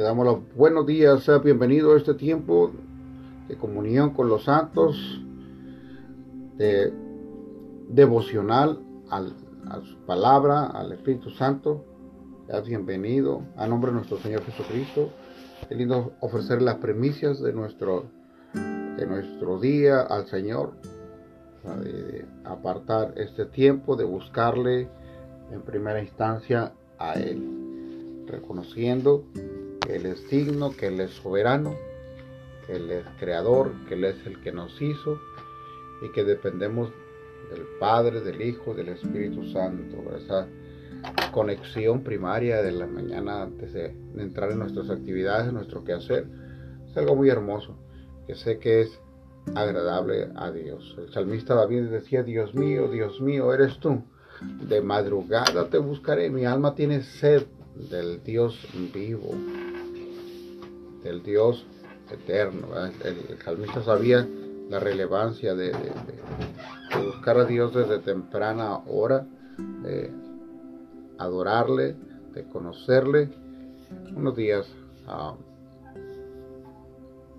te damos los buenos días, sea bienvenido a este tiempo de comunión con los santos, de devocional al, a su palabra, al Espíritu Santo. Seas bienvenido a nombre de nuestro Señor Jesucristo. Es lindo ofrecer las primicias de nuestro, de nuestro día al Señor, de apartar este tiempo, de buscarle en primera instancia a Él, reconociendo que Él es digno, que Él es soberano, que Él es creador, que Él es el que nos hizo y que dependemos del Padre, del Hijo, del Espíritu Santo. Esa conexión primaria de la mañana antes de entrar en nuestras actividades, en nuestro quehacer, es algo muy hermoso, que sé que es agradable a Dios. El salmista David decía, Dios mío, Dios mío, eres tú. De madrugada te buscaré, mi alma tiene sed del Dios vivo, del Dios eterno. El, salmista sabía la relevancia de, buscar a Dios desde temprana hora, de adorarle, de conocerle. Unos días a,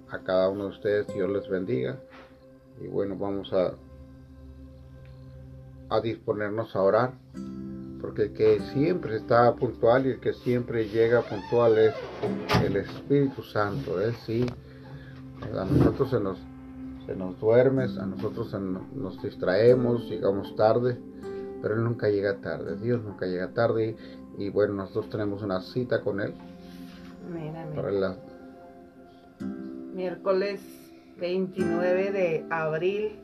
a cada uno de ustedes, Dios les bendiga. Y bueno, vamos a a disponernos a orar, porque el que siempre está puntual y el que siempre llega puntual es el Espíritu Santo, es sí. A nosotros se nos, se nos duerme, a nosotros nos distraemos, llegamos tarde, pero Él nunca llega tarde, Dios nunca llega tarde y, bueno, nosotros tenemos una cita con Él. Para Miércoles 29 de abril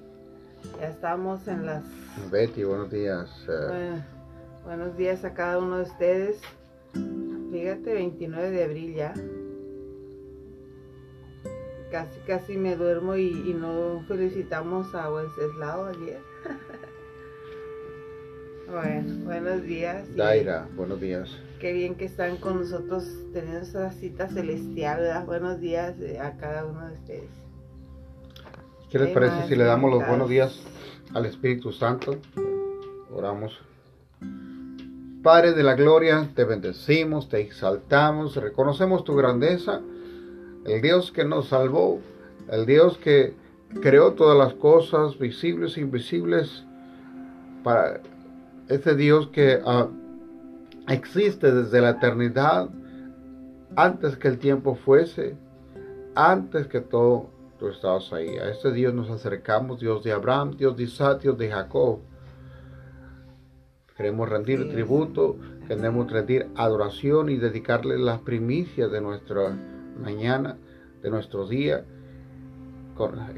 ya estamos en las... Betty, buenos días. Eh. Buenos días a cada uno de ustedes. Fíjate, 29 de abril ya. Casi, casi me duermo y, no felicitamos a Wenceslao ayer. bueno, buenos días. Daira, buenos días. Qué bien que están con nosotros teniendo esa cita celestial, ¿verdad? Buenos días eh, a cada uno de ustedes. ¿Qué les parece si le damos los buenos días al Espíritu Santo? Oramos. Padre de la gloria, te bendecimos, te exaltamos, reconocemos tu grandeza, el Dios que nos salvó, el Dios que creó todas las cosas visibles e invisibles, para ese Dios que ah, existe desde la eternidad, antes que el tiempo fuese, antes que todo tú estabas ahí. A este Dios nos acercamos, Dios de Abraham, Dios de Isaac, Dios de Jacob. Queremos rendir tributo, queremos rendir adoración y dedicarle las primicias de nuestra mañana, de nuestro día,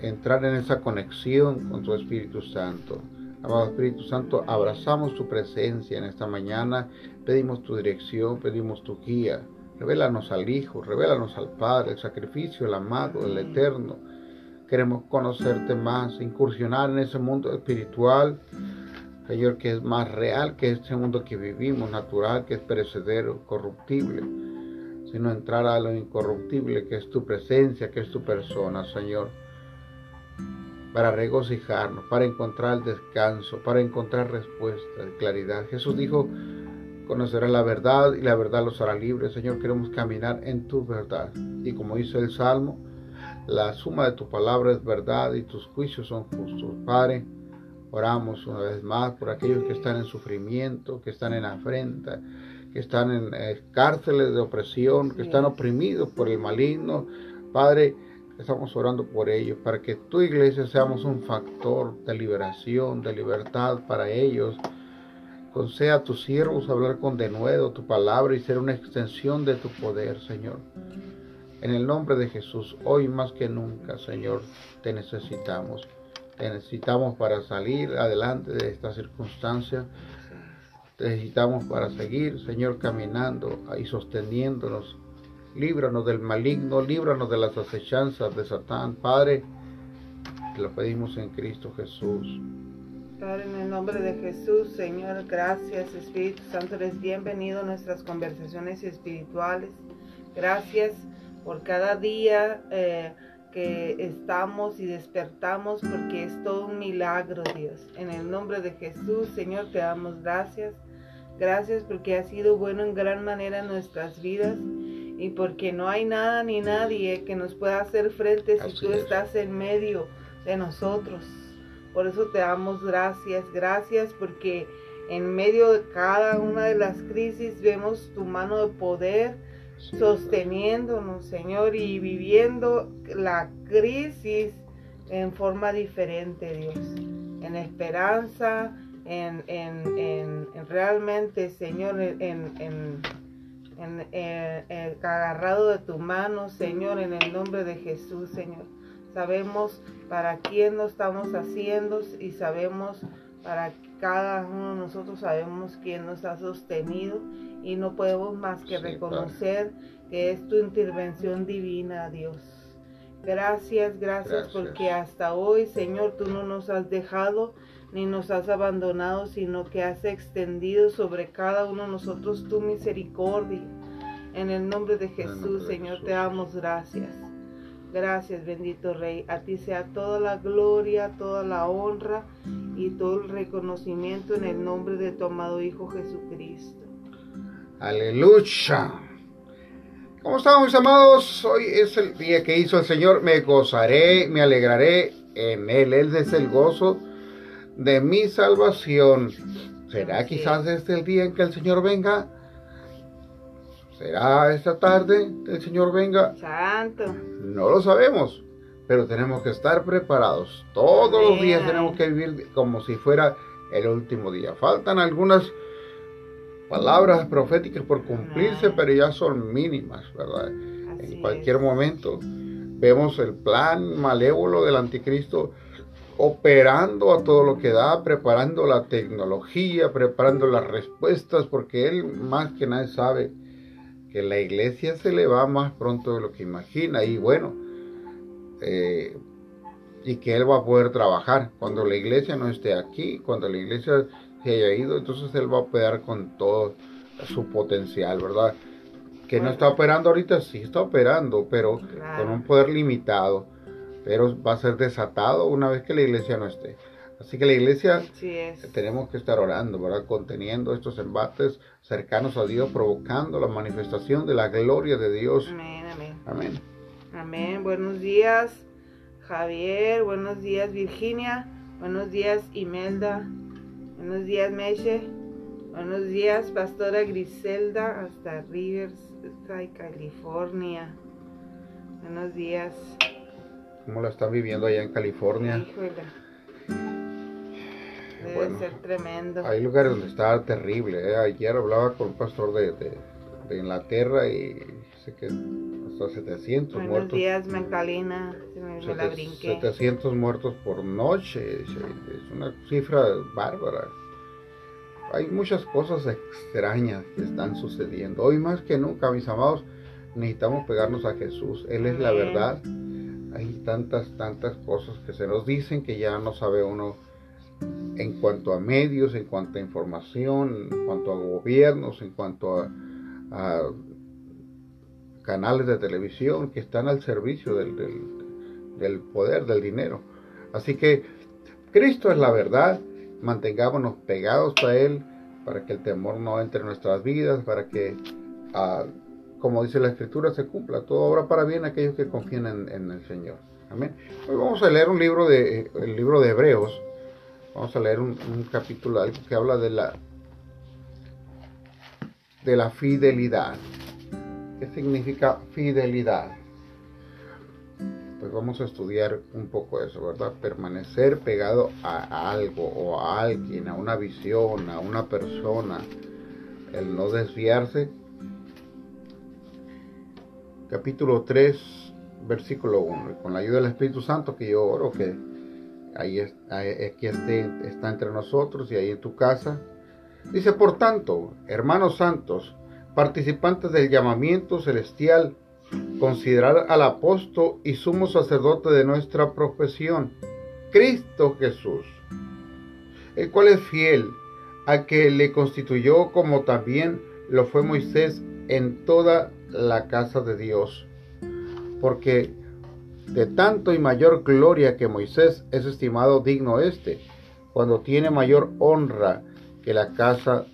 entrar en esa conexión con tu Espíritu Santo. Amado Espíritu Santo, abrazamos tu presencia en esta mañana, pedimos tu dirección, pedimos tu guía. Revélanos al Hijo, revélanos al Padre, el sacrificio, el amado, el eterno. Queremos conocerte más, incursionar en ese mundo espiritual, Señor, que es más real que este mundo que vivimos, natural, que es perecedero, corruptible, sino entrar a lo incorruptible, que es tu presencia, que es tu persona, Señor, para regocijarnos, para encontrar descanso, para encontrar respuesta, claridad. Jesús dijo, conocerá la verdad y la verdad los hará libres. Señor, queremos caminar en tu verdad. Y como dice el Salmo, la suma de tu palabra es verdad y tus juicios son justos. Padre, oramos una vez más por aquellos que están en sufrimiento, que están en afrenta, que están en eh, cárceles de opresión, que están oprimidos por el maligno. Padre, estamos orando por ellos, para que tu iglesia seamos un factor de liberación, de libertad para ellos Conceda a tus siervos hablar con denuedo tu palabra y ser una extensión de tu poder, Señor. En el nombre de Jesús, hoy más que nunca, Señor, te necesitamos. Te necesitamos para salir adelante de esta circunstancia. Necesitamos para seguir, Señor, caminando y sosteniéndonos. Líbranos del maligno, líbranos de las acechanzas de Satán. Padre, te lo pedimos en Cristo Jesús. Padre, en el nombre de Jesús, Señor, gracias, Espíritu Santo, eres bienvenido a nuestras conversaciones espirituales. Gracias por cada día eh, que estamos y despertamos, porque es todo un milagro, Dios. En el nombre de Jesús, Señor, te damos gracias. Gracias porque has sido bueno en gran manera en nuestras vidas y porque no hay nada ni nadie que nos pueda hacer frente si tú estás en medio de nosotros. Por eso te damos gracias, gracias porque en medio de cada una de las crisis vemos tu mano de poder sosteniéndonos, Señor, y viviendo la crisis en forma diferente, Dios, en esperanza, en, en, en, realmente, Señor, en, en, agarrado de tu mano, Señor, en el nombre de Jesús, Señor. Sabemos para quién lo estamos haciendo y sabemos para cada uno de nosotros sabemos quién nos ha sostenido y no podemos más que reconocer que es tu intervención divina, Dios. Gracias, gracias, porque hasta hoy, Señor, tú no nos has dejado ni nos has abandonado, sino que has extendido sobre cada uno de nosotros tu misericordia. En el nombre de Jesús, Señor, te damos gracias. Gracias, bendito Rey. A ti sea toda la gloria, toda la honra y todo el reconocimiento en el nombre de tu amado Hijo Jesucristo. Aleluya. ¿Cómo estamos, mis amados? Hoy es el día que hizo el Señor. Me gozaré, me alegraré en Él. Él es el gozo de mi salvación. ¿Será quizás este el día en que el Señor venga? ¿Será esta tarde que el Señor venga? Santo. No lo sabemos, pero tenemos que estar preparados. Todos los días tenemos que vivir como si fuera el último día. Faltan algunas palabras proféticas por cumplirse, pero ya son mínimas, ¿verdad? en cualquier momento vemos el plan malévolo del anticristo operando a todo lo que da, preparando la tecnología, preparando las respuestas, porque él más que nadie sabe que la iglesia se le va más pronto de lo que imagina. Y bueno, eh, y que él va a poder trabajar cuando la iglesia no esté aquí, cuando la iglesia se haya ido, entonces él va a operar con todo su potencial, ¿verdad? Que no está operando ahorita, sí está operando, pero con un poder limitado, pero va a ser desatado una vez que la iglesia no esté. Así que la iglesia tenemos que estar orando, ¿verdad? Conteniendo estos embates cercanos a Dios, provocando la manifestación de la gloria de Dios. Amén, amén. Amén. Amén. Buenos días, Javier. Buenos días, Virginia. Buenos días, Imelda. Buenos días, Meche. Buenos días, Pastora Griselda, hasta Riverside, California. Buenos días. ¿Cómo la están viviendo allá en California? Híjole. Debe ser tremendo. Hay lugares donde está terrible. ¿eh? Ayer hablaba con un pastor de, de, Inglaterra y dice que hasta 700 Buenos muertos. Días, Mencalina. me, la brinqué. 700 muertos por noche. Es una cifra bárbara. Hay muchas cosas extrañas que están sucediendo. Hoy más que nunca, mis amados, necesitamos pegarnos a Jesús. Él es la verdad. Hay tantas, tantas cosas que se nos dicen que ya no sabe uno en cuanto a medios, en cuanto a información, en cuanto a gobiernos, en cuanto a, canales de televisión que están al servicio del, del poder, del dinero. Así que Cristo es la verdad, mantengámonos pegados a Él para que el temor no entre en nuestras vidas, para que, ah, como dice la Escritura, se cumpla todo obra para bien aquellos que confían en, el Señor. Amén. Hoy vamos a leer un libro de, el libro de Hebreos. Vamos a leer un, capítulo que habla de la de la fidelidad. ¿Qué significa fidelidad? pues vamos a estudiar un poco eso, ¿verdad? Permanecer pegado a algo o a alguien, a una visión, a una persona, el no desviarse. Capítulo 3, versículo 1. Con la ayuda del Espíritu Santo que yo oro que ahí, aquí está entre nosotros y ahí en tu casa. Dice, por tanto, hermanos santos, participantes del llamamiento celestial, considerar al apóstol y sumo sacerdote de nuestra profesión, Cristo Jesús, el cual es fiel a que le constituyó como también lo fue Moisés en toda la casa de Dios, porque de tanto y mayor gloria que Moisés es estimado digno este, cuando tiene mayor honra que la casa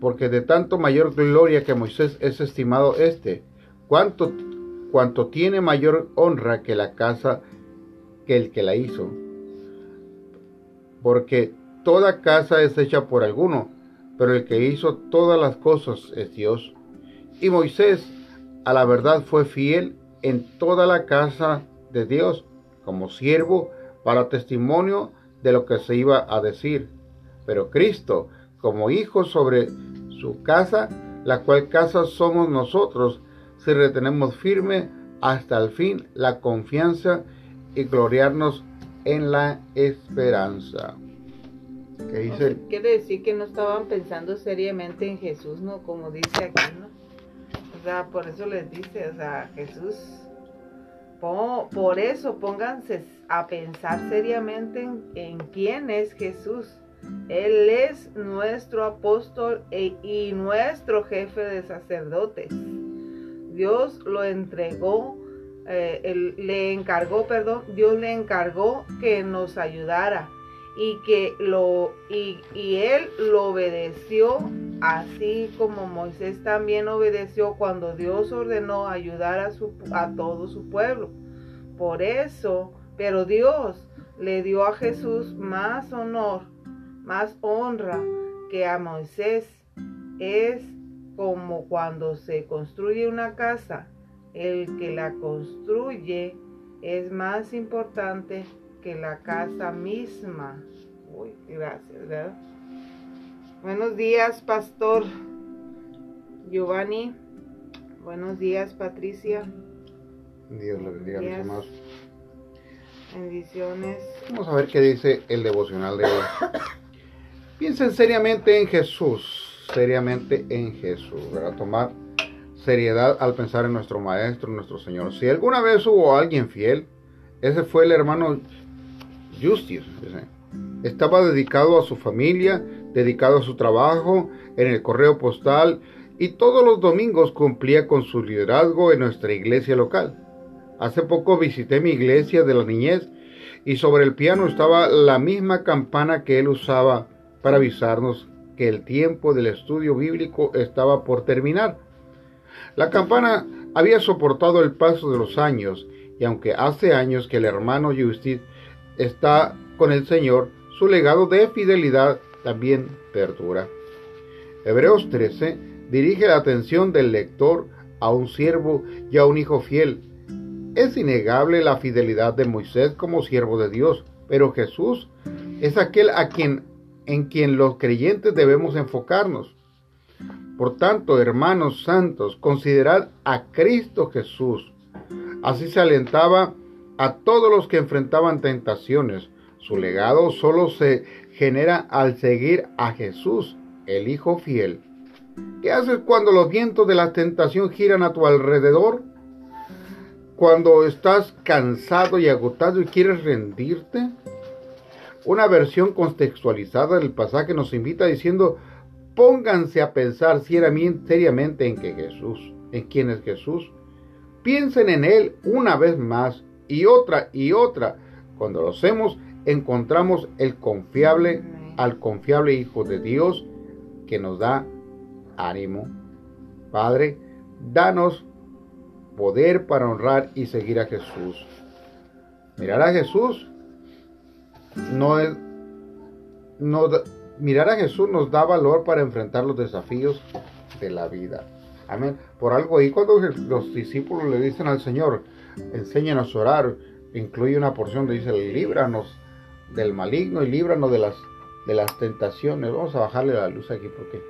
porque de tanto mayor gloria que Moisés es estimado este, cuanto, cuanto tiene mayor honra que la casa que el que la hizo. Porque toda casa es hecha por alguno, pero el que hizo todas las cosas es Dios. Y Moisés a la verdad fue fiel en toda la casa de Dios como siervo para testimonio de lo que se iba a decir. Pero Cristo, como hijo sobre su casa, la cual casa somos nosotros, si retenemos firme hasta el fin la confianza y gloriarnos en la esperanza. ¿Qué dice? quiere decir que no estaban pensando seriamente en Jesús, ¿no? Como dice aquí, ¿no? O sea, por eso les dice, o sea, Jesús, por, eso pónganse a pensar seriamente en, en, quién es Jesús. Él es nuestro apóstol e, y nuestro jefe de sacerdotes. Dios lo entregó, eh, le encargó, perdón, Dios le encargó que nos ayudara y que lo y, él lo obedeció así como Moisés también obedeció cuando Dios ordenó ayudar a, su, a todo su pueblo. Por eso, pero Dios le dio a Jesús más honor, más honra que a Moisés. Es como cuando se construye una casa, el que la construye es más importante que la casa misma. Uy, gracias, ¿verdad? Buenos días, Pastor Giovanni. Buenos días, Patricia. Dios le bendiga, mis hermanos. Bendiciones. Vamos a ver qué dice el devocional de hoy. Piensen seriamente en Jesús, seriamente en Jesús, ¿verdad? Tomar seriedad al pensar en nuestro Maestro, nuestro Señor. Si alguna vez hubo alguien fiel, ese fue el hermano Justice. Estaba dedicado a su familia, dedicado a su trabajo en el correo postal y todos los domingos cumplía con su liderazgo en nuestra iglesia local. Hace poco visité mi iglesia de la niñez y sobre el piano estaba la misma campana que él usaba para avisarnos que el tiempo del estudio bíblico estaba por terminar. La campana había soportado el paso de los años y aunque hace años que el hermano Justice está con el Señor, su legado de fidelidad también perdura. Hebreos 13 dirige la atención del lector a un siervo y a un hijo fiel. Es innegable la fidelidad de Moisés como siervo de Dios, pero Jesús es aquel a quien en quien los creyentes debemos enfocarnos. Por tanto, hermanos santos, considerad a Cristo Jesús. Así se alentaba a todos los que enfrentaban tentaciones. Su legado solo se genera al seguir a Jesús, el Hijo fiel. ¿Qué haces cuando los vientos de la tentación giran a tu alrededor? Cuando estás cansado y agotado y quieres rendirte. Una versión contextualizada del pasaje nos invita diciendo, pónganse a pensar seriamente en que Jesús, en quién es Jesús. Piensen en Él una vez más y otra y otra. Cuando lo hacemos, encontramos el confiable, al confiable Hijo de Dios que nos da ánimo. Padre, danos poder para honrar y seguir a Jesús. Mirar a Jesús no es, no, mirar a Jesús nos da valor para enfrentar los desafíos de la vida. Amén. Por algo ahí cuando los discípulos le dicen al Señor, enséñanos a orar, incluye una porción de dice, líbranos del maligno y líbranos de las, de las tentaciones. Vamos a bajarle la luz aquí porque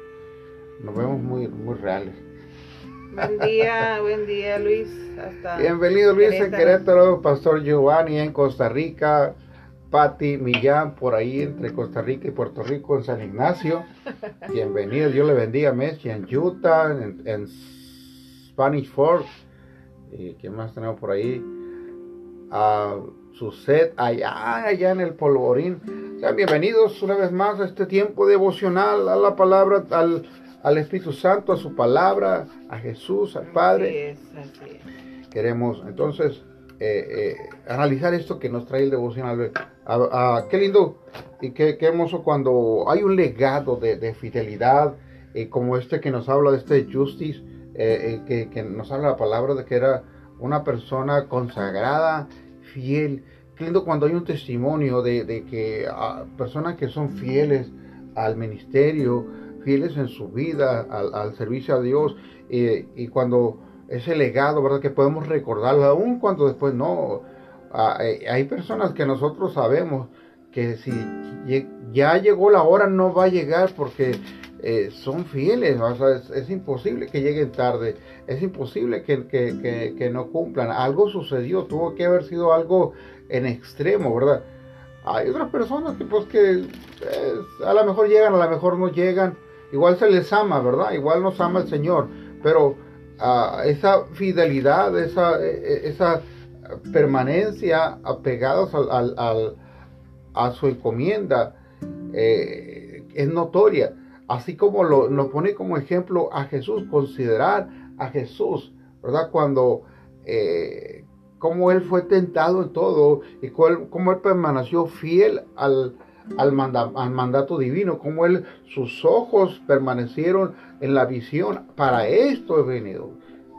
nos vemos muy, muy reales. Buen día, buen día Luis. Bienvenido Luis en Querétaro, Pastor Giovanni en Costa Rica, Patti Millán por ahí entre Costa Rica y Puerto Rico en San Ignacio. Bienvenido, Dios le bendiga Messi en Utah, en, Spanish Fork. ¿Y quién más tenemos por ahí? A su set allá, allá en el polvorín. Sean bienvenidos una vez más a este tiempo devocional, a la palabra, al, al Espíritu Santo, a su palabra, a Jesús, al Padre. Queremos entonces eh, eh, analizar esto que nos trae el devocional. qué lindo y qué, hermoso cuando hay un legado de, fidelidad eh, como este que nos habla de este Justice, que, que, nos habla la palabra de que era una persona consagrada, fiel. Qué lindo cuando hay un testimonio de, de que ah, personas que son fieles al ministerio, fieles en su vida, al servicio a Dios, y cuando ese legado, ¿verdad? Que podemos recordarlo, aún cuando después no. Ah, eh, hay personas que nosotros sabemos que si ya llegó la hora no va a llegar porque eh, son fieles, es, imposible que lleguen tarde, es imposible que, que, no cumplan. Algo sucedió, tuvo que haber sido algo en extremo, ¿verdad? Hay otras personas que pues que a lo mejor llegan, a lo mejor no llegan, igual se les ama, ¿verdad? Igual nos ama el Señor, pero esa fidelidad, esa, e, e, esa permanencia apegados al, a su encomienda eh, es notoria. Así como lo, pone como ejemplo a Jesús, considerar a Jesús, ¿verdad? Cuando, eh, como él fue tentado en todo y cuál, cómo él permaneció fiel al, al, mandato divino, como él, sus ojos permanecieron en la visión. Para esto he venido.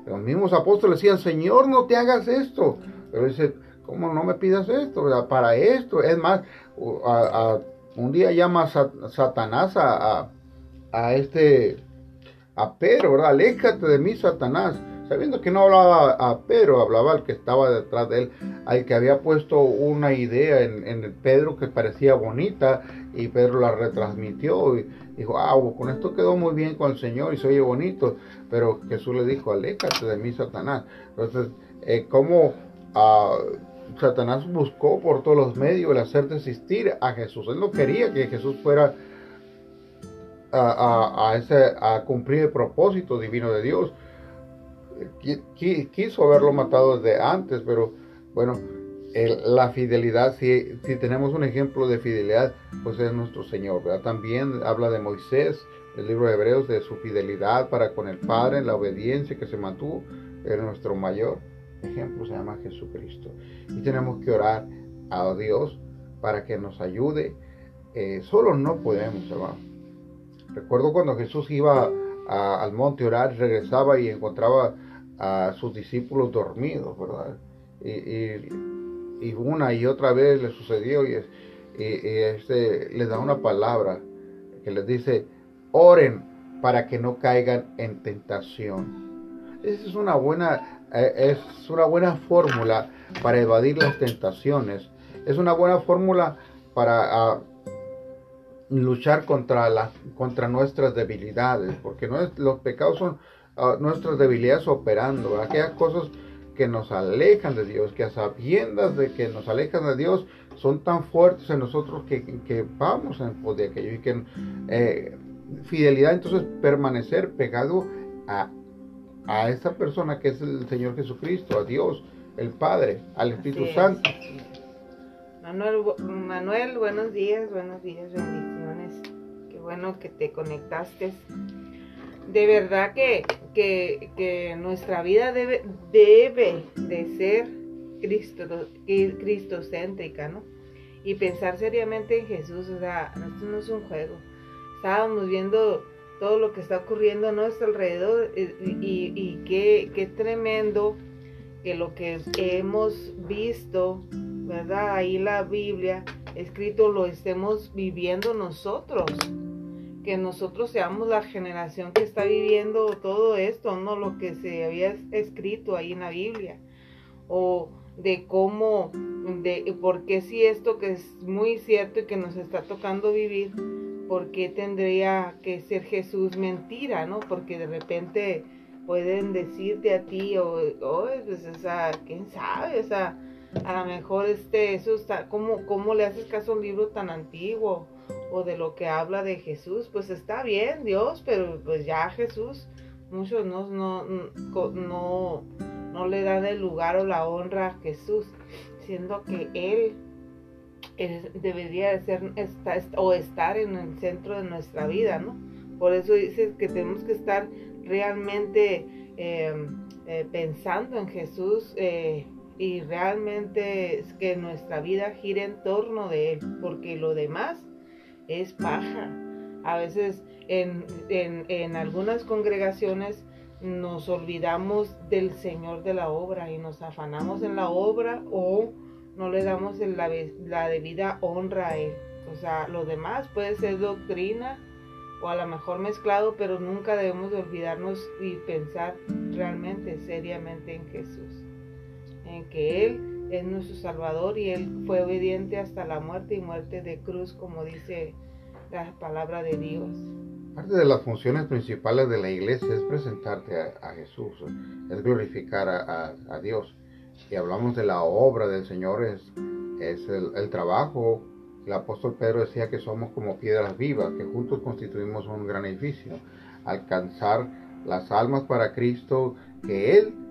Los mismos apóstoles decían, Señor, no te hagas esto. Pero dice, ¿cómo no me pidas esto? Para esto. Es más, un día llama a Satanás a, a, este, a Pedro, ¿verdad? Aléjate de mí, Satanás sabiendo que no hablaba a Pedro, hablaba al que estaba detrás de él, al que había puesto una idea en, en Pedro que parecía bonita y Pedro la retransmitió y dijo, ah, con esto quedó muy bien con el Señor y se oye bonito, pero Jesús le dijo, aléjate de mí, Satanás. Entonces, eh, ¿cómo ah, Satanás buscó por todos los medios el hacer desistir a Jesús? Él no quería que Jesús fuera a, a, ese, a cumplir el propósito divino de Dios quiso haberlo matado desde antes, pero bueno, la fidelidad, si, si, tenemos un ejemplo de fidelidad, pues es nuestro Señor, También habla de Moisés, el libro de Hebreos, de su fidelidad para con el Padre, la obediencia que se mantuvo, era nuestro mayor ejemplo, se llama Jesucristo. Y tenemos que orar a Dios para que nos ayude. Eh, solo no podemos, hermano. Recuerdo cuando Jesús iba al monte a orar, regresaba y encontraba a sus discípulos dormidos, ¿verdad? Y, una y otra vez le sucedió y, este, les da una palabra que les dice, oren para que no caigan en tentación. Esa es una buena, eh, es una buena fórmula para evadir las tentaciones. Es una buena fórmula para ah, luchar contra, la, contra nuestras debilidades, porque no es, los pecados son nuestras debilidades operando, aquellas cosas que nos alejan de Dios, que a sabiendas de que nos alejan de Dios, son tan fuertes en nosotros que, vamos en pos de aquello y que eh, fidelidad entonces permanecer pegado a, a esta persona que es el Señor Jesucristo, a Dios, el Padre, al Espíritu Santo. Manuel, Manuel, buenos días, buenos días, bendiciones. Qué bueno que te conectaste de verdad que, que, nuestra vida debe, debe de ser Cristo, cristocéntrica, ¿no? Y pensar seriamente en Jesús, o sea, esto no es un juego. Estábamos viendo todo lo que está ocurriendo a nuestro alrededor y, y, qué, qué tremendo que lo que hemos visto, ¿verdad? Ahí la Biblia escrito lo estemos viviendo nosotros que nosotros seamos la generación que está viviendo todo esto, no lo que se había escrito ahí en la Biblia, o de cómo, de por qué si esto que es muy cierto y que nos está tocando vivir, por qué tendría que ser Jesús mentira, ¿no? Porque de repente pueden decirte a ti, o, oh, pues, o sea, quién sabe, o sea, a lo mejor este, eso está, ¿cómo, cómo le haces caso a un libro tan antiguo? O de lo que habla de Jesús, pues está bien Dios, pero pues ya Jesús, muchos no, no, no, no le dan el lugar o la honra a Jesús, siendo que Él debería de ser o estar en el centro de nuestra vida, ¿no? Por eso dice que tenemos que estar realmente em, eh, pensando en Jesús eh, y realmente que nuestra vida gire en torno de Él, porque lo demás es paja. A veces en, en algunas congregaciones nos olvidamos del Señor de la obra y nos afanamos en la obra o no le damos la, la debida honra a Él. O sea, lo demás puede ser doctrina o a lo mejor mezclado, pero nunca debemos de olvidarnos y pensar realmente, seriamente en Jesús. En que Él es nuestro Salvador y Él fue obediente hasta la muerte y muerte de cruz, como dice la palabra de Dios. Parte de las funciones principales de la iglesia es presentarte a, Jesús, es glorificar a, Dios. Y hablamos de la obra del Señor, es, es el, trabajo. El apóstol Pedro decía que somos como piedras vivas, que juntos constituimos un gran edificio. Alcanzar las almas para Cristo, que Él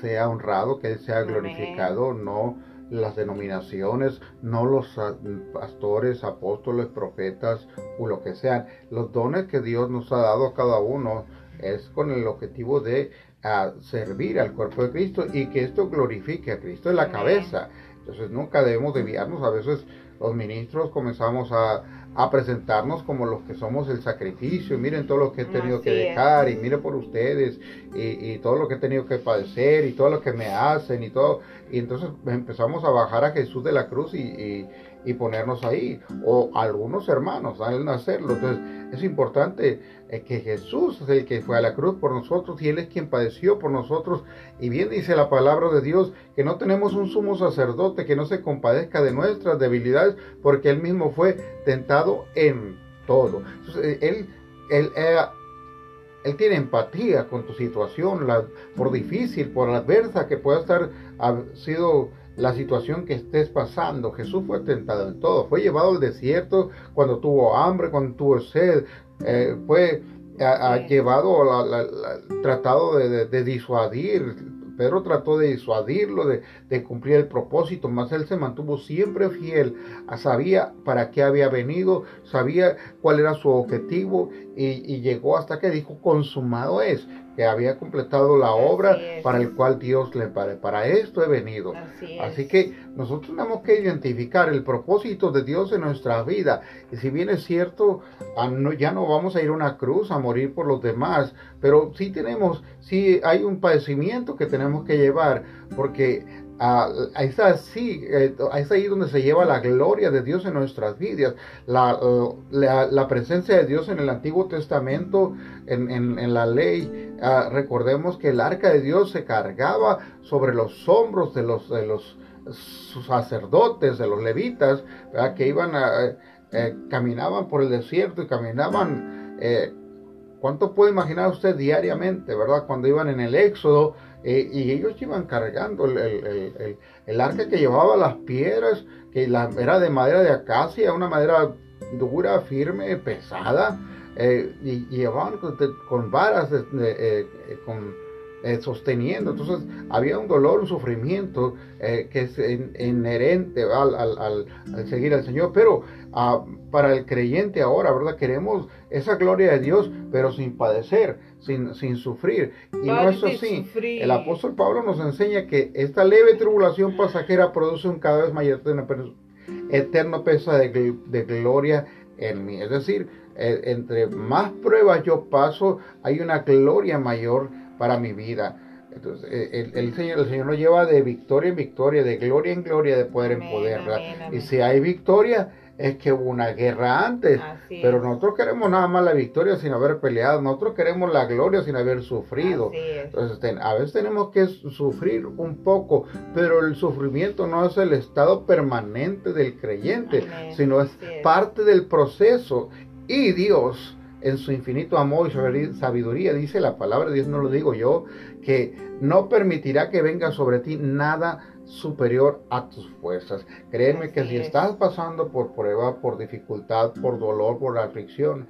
sea honrado, que Él sea glorificado, no las denominaciones, no los ah, pastores, apóstoles, profetas o lo que sean. Los dones que Dios nos ha dado a cada uno es con el objetivo de ah, servir al cuerpo de Cristo y que esto glorifique a Cristo en la cabeza. Entonces nunca debemos desviarnos. A veces los ministros comenzamos a, presentarnos como los que somos el sacrificio. Miren todo lo que he tenido que dejar y miren por ustedes y, y, todo lo que he tenido que padecer y todo lo que me hacen y todo. Y entonces empezamos a bajar a Jesús de la cruz y, y ponernos ahí. O algunos hermanos al nacerlo. Entonces es importante eh, que Jesús es el que fue a la cruz por nosotros y Él es quien padeció por nosotros. Y bien dice la palabra de Dios que no tenemos un sumo sacerdote que no se compadezca de nuestras debilidades porque Él mismo fue tentado en todo. Entonces, él, él, eh, él tiene empatía con tu situación, por difícil, por adversa que pueda estar, ha sido la situación que estés pasando. Jesús fue tentado en todo. Fue llevado al desierto cuando tuvo hambre, cuando tuvo sed. Eh, fue llevado, tratado de, disuadir. Pedro trató de disuadirlo, de, cumplir el propósito, mas él se mantuvo siempre fiel. Sabía para qué había venido, sabía cuál era su objetivo y, y llegó hasta que dijo, consumado es que había completado la obra para el cual Dios le para, para esto he venido. Así, que nosotros tenemos que identificar el propósito de Dios en nuestra vida. Y si bien es cierto, ah, ya no vamos a ir a una cruz a morir por los demás, pero sí tenemos, sí hay un padecimiento que tenemos que llevar, porque es, así, eh, es ahí donde se lleva la gloria de Dios en nuestras vidas. La, la, presencia de Dios en el Antiguo Testamento, en, en, la ley, ah, recordemos que el arca de Dios se cargaba sobre los hombros de los, de los sacerdotes, de los levitas, que iban a, eh, caminaban por el desierto y caminaban. Eh, ¿Cuánto puede imaginar usted diariamente, verdad? Cuando iban en el Éxodo, eh, y ellos iban cargando el, arca que llevaba las piedras, que la, era de madera de acacia, una madera dura, firme, pesada, eh, y, llevaban con, varas, eh, sosteniendo. Entonces había un dolor, un sufrimiento que es inherente al, al, seguir al Señor, pero ah, para el creyente ahora, ¿verdad? Queremos esa gloria de Dios, pero sin padecer sin, sin sufrir. Y no es así. El apóstol Pablo nos enseña que esta leve tribulación pasajera produce un cada vez mayor eterno peso de, de gloria en mí. Es decir, eh, entre más pruebas yo paso, hay una gloria mayor para mi vida. Entonces, eh, el, Señor, el Señor nos lleva de victoria en victoria, de gloria en gloria, de poder en poder. Y si hay victoria, es que hubo una guerra antes, pero nosotros queremos nada más la victoria sin haber peleado, nosotros queremos la gloria sin haber sufrido. Entonces, a veces tenemos que sufrir un poco, pero el sufrimiento no es el estado permanente del creyente, sino es parte del proceso. Y Dios, en su infinito amor y sabiduría, dice la palabra de Dios, no lo digo yo, que no permitirá que venga sobre ti nada superior a tus fuerzas. Créeme que si estás pasando por prueba, por dificultad, por dolor, por aflicción,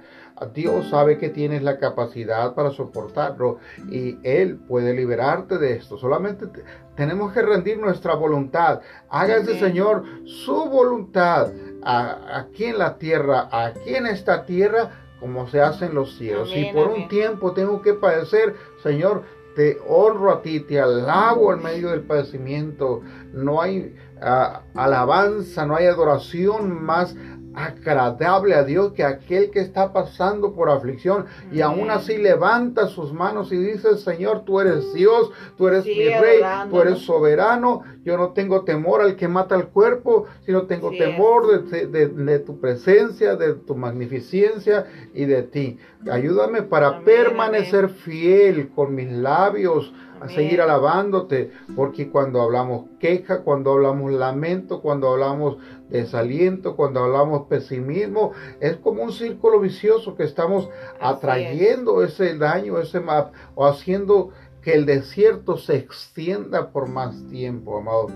Dios sabe que tienes la capacidad para soportarlo y Él puede liberarte de esto. Solamente tenemos que rendir nuestra voluntad. Hágase, Señor, su voluntad aquí en la tierra, aquí en esta tierra, como se hace en los cielos. y por un tiempo tengo que padecer, Señor, te honro a ti, te alabo en medio del padecimiento. No hay ah, alabanza, no hay adoración más agradable a Dios que aquel que está pasando por aflicción y aún así levanta sus manos y dice, Señor, tú eres Dios, tú eres mi rey, tú eres soberano, yo no tengo temor al que mata el cuerpo, sino tengo temor de, tu presencia, de tu magnificencia y de ti. Ayúdame para permanecer fiel con mis labios a seguir alabándote, porque cuando hablamos queja, cuando hablamos lamento, cuando hablamos desaliento, cuando hablamos pesimismo, es como un círculo vicioso que estamos atrayendo ese daño, ese map, o haciendo que el desierto se extienda por más tiempo, amado.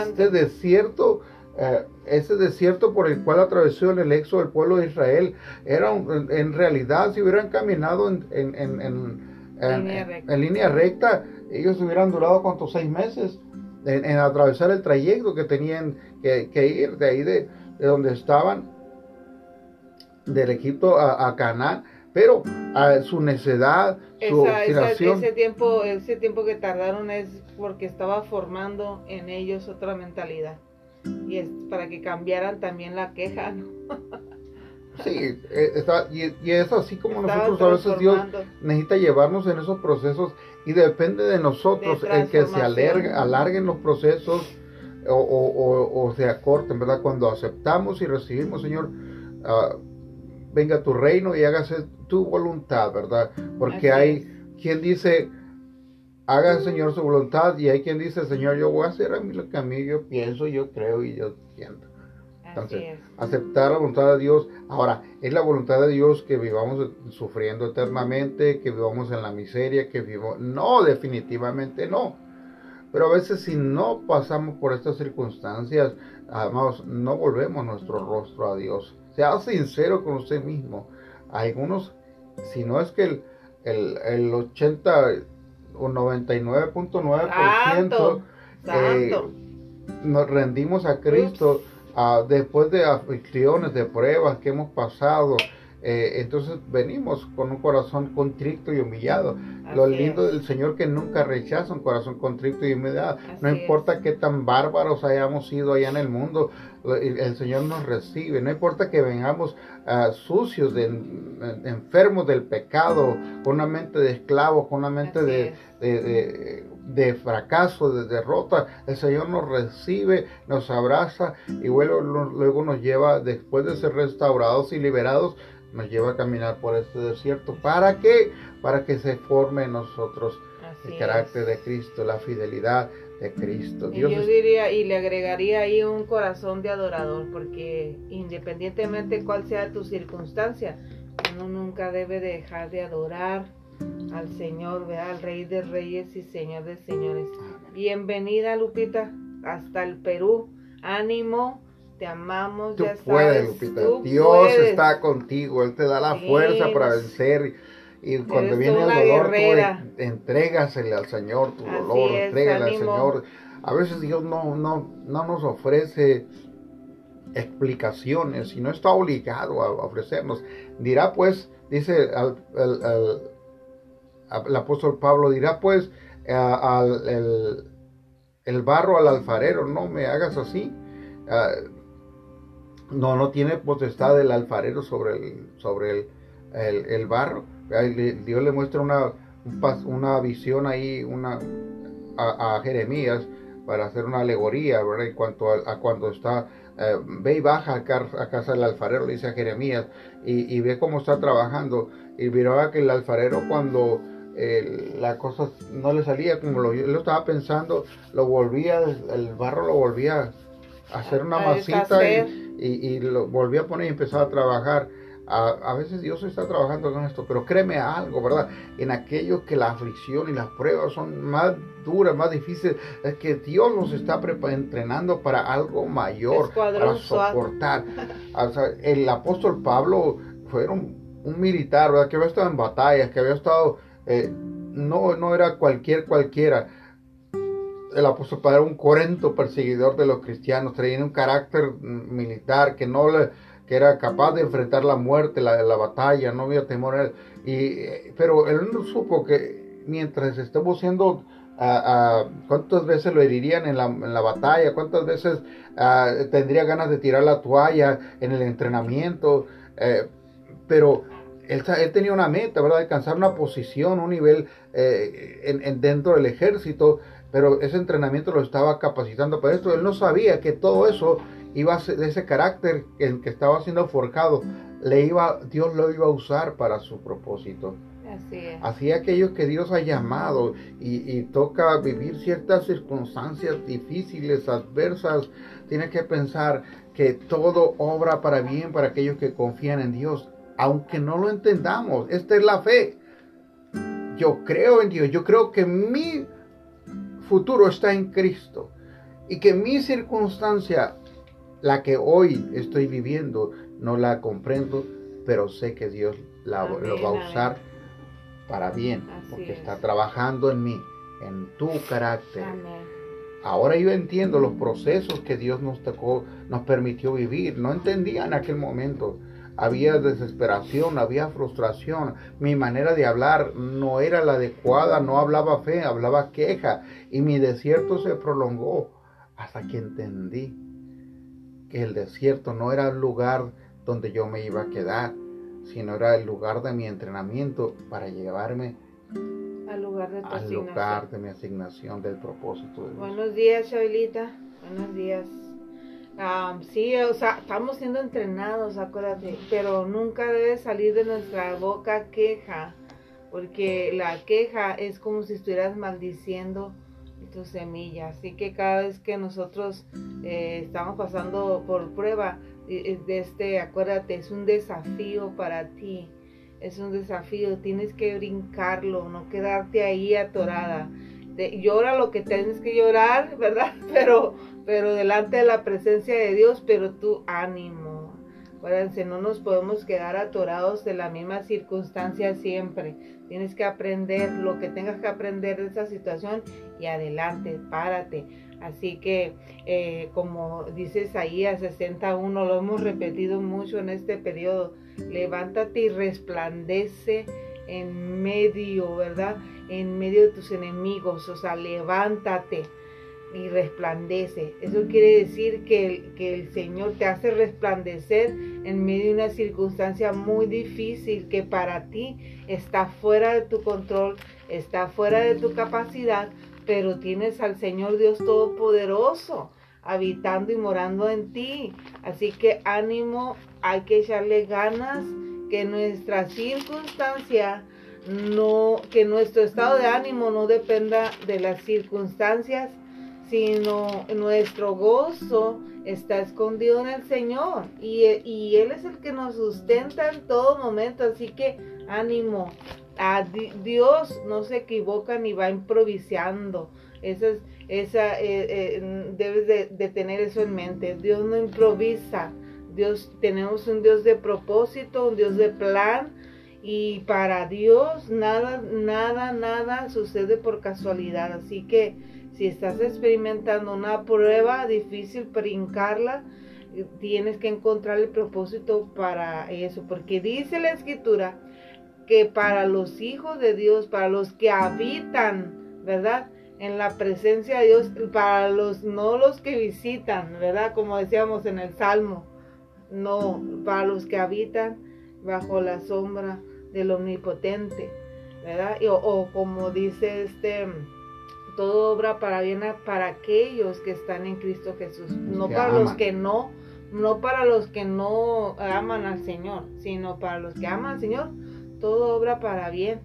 Este desierto, eh, ese desierto por el cual atravesó en el éxodo el pueblo de Israel, era en realidad, si hubieran caminado en, en, en línea recta, ellos hubieran durado cuántos seis meses en, atravesar el trayecto que tenían que, ir de ahí de, donde estaban, del Egipto a, Canaán, pero a su necedad, su ese tiempo, ese tiempo que tardaron es porque estaba formando en ellos otra mentalidad. Y es para que cambiaran también la queja, ¿no? Sí, eh, está, y, es así como nosotros a veces Dios necesita llevarnos en esos procesos y depende de nosotros el que se alarguen los procesos o, se acorten, ¿verdad? Cuando aceptamos y recibimos, Señor, ah, venga tu reino y hágase tu voluntad, ¿verdad? Porque hay quien dice, haga Señor su voluntad y hay quien dice, Señor, yo voy a hacer a mí lo que a mí yo pienso, yo creo y yo siento. Entonces, aceptar la voluntad de Dios. Ahora, es la voluntad de Dios que vivamos sufriendo eternamente, que vivamos en la miseria, que vivamos... No, definitivamente no. Pero a veces si no pasamos por estas circunstancias, amados, no volvemos nuestro rostro a Dios. Sea sincero con usted mismo. Algunos, si no es que el, el, el 80 o 99.9% eh, nos rendimos a Cristo. Ah, después de aflicciones, de pruebas que hemos pasado, eh, entonces venimos con un corazón contrito y humillado. Lo lindo del Señor que nunca rechaza un corazón contrito y humillado. no importa qué tan bárbaros hayamos sido allá en el mundo, el, Señor nos recibe. No importa que vengamos uh, sucios, de, enfermos del pecado, con una mente de esclavos, con una mente de, de de fracaso, de derrota, el Señor nos recibe, nos abraza y luego, luego nos lleva, después de ser restaurados y liberados, nos lleva a caminar por este desierto. ¿Para qué? Para que se forme en nosotros el carácter de Cristo, la fidelidad de Cristo. y yo diría, y le agregaría ahí un corazón de adorador, porque independientemente cuál sea tu circunstancia, uno nunca debe dejar de adorar al Señor, al Rey de Reyes y Señor de Señores. Bienvenida, Lupita, hasta el Perú. Ánimo, te amamos, ya puedes, Lupita. Dios está contigo, Él te da la fuerza para vencer. Y cuando viene el dolor, tú entrégasele al Señor tu dolor, entrégale al Señor. A veces Dios no, no, no nos ofrece explicaciones y no está obligado a ofrecernos. Dirá pues, dice al, el apóstol Pablo dirá pues al, el, barro al alfarero, no me hagas así. Ah, no, no tiene potestad el alfarero sobre el, sobre el, el, barro. Dios le muestra una, una visión ahí una, a, Jeremías para hacer una alegoría. En cuanto a, cuando está, eh, ve y baja a, casa del alfarero, le dice a Jeremías, y, y, ve cómo está trabajando. Y miraba que el alfarero cuando la cosa no le salía como lo, yo lo estaba pensando, lo volvía, el barro lo volvía a hacer una masita y, lo volvía a poner y empezaba a trabajar. A, veces Dios está trabajando con esto, pero créeme algo, ¿verdad? En aquello que la aflicción y las pruebas son más duras, más difíciles, es que Dios nos está entrenando para algo mayor, para soportar. el apóstol Pablo fue un, un militar, ¿verdad? Que había estado en batallas, que había estado eh, no, no era cualquier cualquiera. El apóstol era un corento perseguidor de los cristianos, traía un carácter militar que no que era capaz de enfrentar la muerte, la, la batalla, no había temor a él. Y, pero él no supo que mientras estuvo siendo cuántas veces lo herirían en la, batalla, cuántas veces ah, tendría ganas de tirar la toalla en el entrenamiento, eh, pero él, tenía una meta, ¿verdad? Alcanzar una posición, un nivel eh, en, dentro del ejército, pero ese entrenamiento lo estaba capacitando para esto. Él no sabía que todo eso iba a ser, ese carácter en que estaba siendo forjado, le iba, Dios lo iba a usar para su propósito. Así aquellos que Dios ha llamado y, toca vivir ciertas circunstancias difíciles, adversas, tiene que pensar que todo obra para bien para aquellos que confían en Dios, aunque no lo entendamos. Esta es la fe. Yo creo en Dios, yo creo que mi futuro está en Cristo y que mi circunstancia, la que hoy estoy viviendo, no la comprendo, pero sé que Dios la, lo va a usar para bien, porque está trabajando en mí, en tu carácter. Ahora yo entiendo los procesos que Dios nos tocó, nos permitió vivir. No entendía en aquel momento. Había desesperación, había frustración. Mi manera de hablar no era la adecuada, no hablaba fe, hablaba queja. Y mi desierto se prolongó hasta que entendí que el desierto no era el lugar donde yo me iba a quedar, sino era el lugar de mi entrenamiento para llevarme al lugar de, al lugar de mi asignación del propósito de Dios. Buenos días. Buenos días. Sí, o sea, estamos siendo entrenados, acuérdate, pero nunca debe salir de nuestra boca queja, porque la queja es como si estuvieras maldiciendo tu semilla. Así que cada vez que nosotros eh, estamos pasando por prueba, de este, acuérdate, es un desafío para ti. Es un desafío, tienes que brincarlo, no quedarte ahí atorada. llora lo que tienes que llorar, ¿verdad? Pero, pero delante de la presencia de Dios, pero tú ánimo. Acuérdense, no nos podemos quedar atorados de la misma circunstancia siempre. Tienes que aprender lo que tengas que aprender de esa situación y adelante, párate Así que, eh, como dice Isaías 61, lo hemos repetido mucho en este periodo, levántate y resplandece en medio, ¿verdad? En medio de tus enemigos, o sea, levántate y resplandece. Eso quiere decir que que el Señor te hace resplandecer en medio de una circunstancia muy difícil que para ti está fuera de tu control, está fuera de tu capacidad, pero tienes al Señor Dios Todopoderoso habitando y morando en ti. Así que ánimo, hay que echarle ganas, que nuestra circunstancia no, que nuestro estado de ánimo no dependa de las circunstancias, sino nuestro gozo está escondido en el Señor y, y Él es el que nos sustenta en todo momento. Así que ánimo, a Dios no se equivoca ni va improvisando. Esa es, esa, eh, eh, debes de, tener eso en mente. Dios no improvisa. Dios, tenemos un Dios de propósito, un Dios de plan. Y para Dios nada, nada, nada sucede por casualidad. Así que si estás experimentando una prueba difícil, brincarla, tienes que encontrar el propósito para eso. Porque dice la escritura que para los hijos de Dios, para los que habitan, ¿verdad? En la presencia de Dios, para los, no los que visitan, ¿verdad? Como decíamos en el Salmo, no, para los que habitan bajo la sombra del Omnipotente, ¿verdad? o, como dice este, todo obra para bien para aquellos que están en Cristo Jesús, no para los que no, no para los que no aman al Señor, sino para los que aman al Señor todo obra para bien,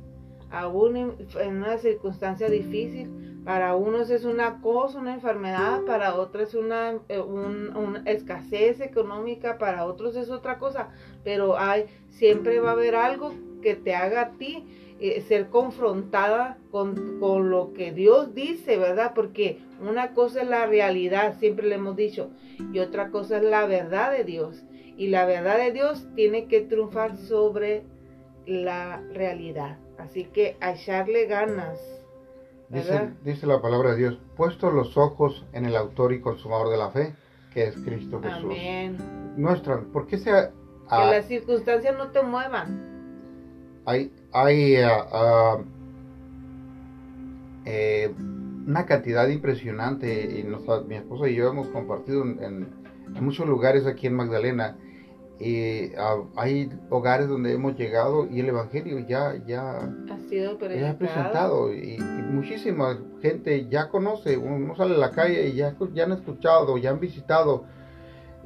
aún en una circunstancia difícil. Para unos es una cosa, una enfermedad, para otros es una, eh, una escasez económica, para otros es otra cosa, pero hay, siempre va a haber algo que te haga a ti eh, ser confrontada con, con, lo que Dios dice, ¿verdad? Porque una cosa es la realidad, siempre le hemos dicho, y otra cosa es la verdad de Dios. Y la verdad de Dios tiene que triunfar sobre la realidad. Así que a echarle ganas. Dice, la palabra de Dios, puesto los ojos en el autor y consumador de la fe, que es Cristo Jesús. Amén. Nuestra, ¿por qué sea... que las circunstancias no te muevan. Hay, hay eh, una cantidad impresionante y mi esposa y yo hemos compartido en, muchos lugares aquí en Magdalena y ah, hay hogares donde hemos llegado y el evangelio ya ya ha sido presentado y, muchísima gente ya conoce uno sale a la calle y ya, ya han escuchado ya han visitado.